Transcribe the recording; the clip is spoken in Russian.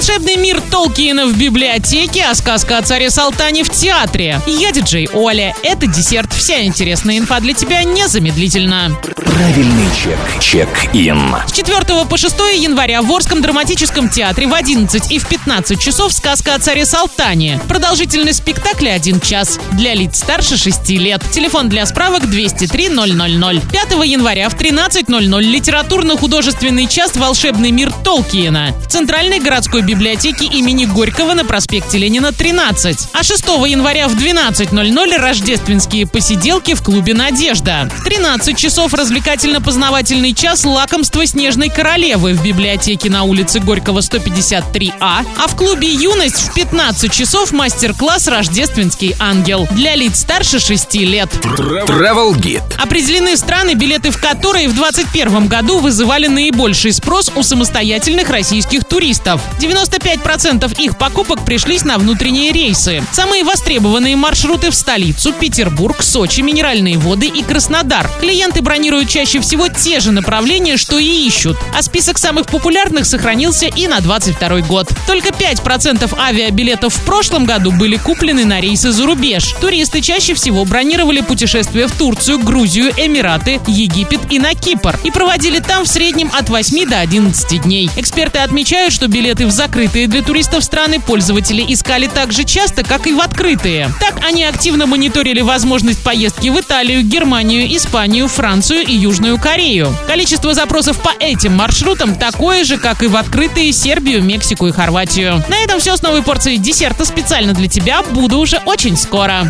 Волшебный мир Толкиена в библиотеке, а сказка о царе Салтане в театре. Я диджей Оля. Это десерт. Вся интересная инфа для тебя незамедлительно. Правильный чек. Чек-ин. С 4 по 6 января в Орском драматическом театре в 11 и в 15 часов сказка о царе Салтане. Продолжительность спектакля 1 час. Для лиц старше 6 лет. Телефон для справок 203 000. 5 января в 13.00 литературно-художественный час «Волшебный мир Толкиена» в Центральной городской библиотеке имени Горького на проспекте Ленина 13. А 6 января в 12.00 рождественские посиделки в клубе «Надежда». В 13 часов развлекательно-познавательный час «Лакомство снежной королевы» в библиотеке на улице Горького 153А, а в клубе «Юность» в 15 часов мастер-класс «Рождественский ангел» для лиц старше 6 лет. Travel Guide. Определены страны, билеты в которые в 2021 году вызывали наибольший спрос у самостоятельных российских туристов. 95% их покупок пришлись на внутренние рейсы. Самые востребованные маршруты в столицу, Петербург, Сочи, Минеральные воды и Краснодар. Клиенты бронируют чаще всего те же направления, что и ищут. А список самых популярных сохранился и на 22 год. Только 5% авиабилетов в прошлом году были куплены на рейсы за рубеж. Туристы чаще всего бронировали путешествия в Турцию, Грузию, Эмираты, Египет и на Кипр. И проводили там в среднем от 8 до 11 дней. Эксперты отмечают, что билеты в закрытые для туристов страны пользователи искали так же часто, как и в открытые. Так они активно мониторили возможность поездки в Италию, Германию, Испанию, Францию и Южную Корею. Количество запросов по этим маршрутам такое же, как и в открытые Сербию, Мексику и Хорватию. На этом все с новой порцией десерта специально для тебя. Буду уже очень скоро.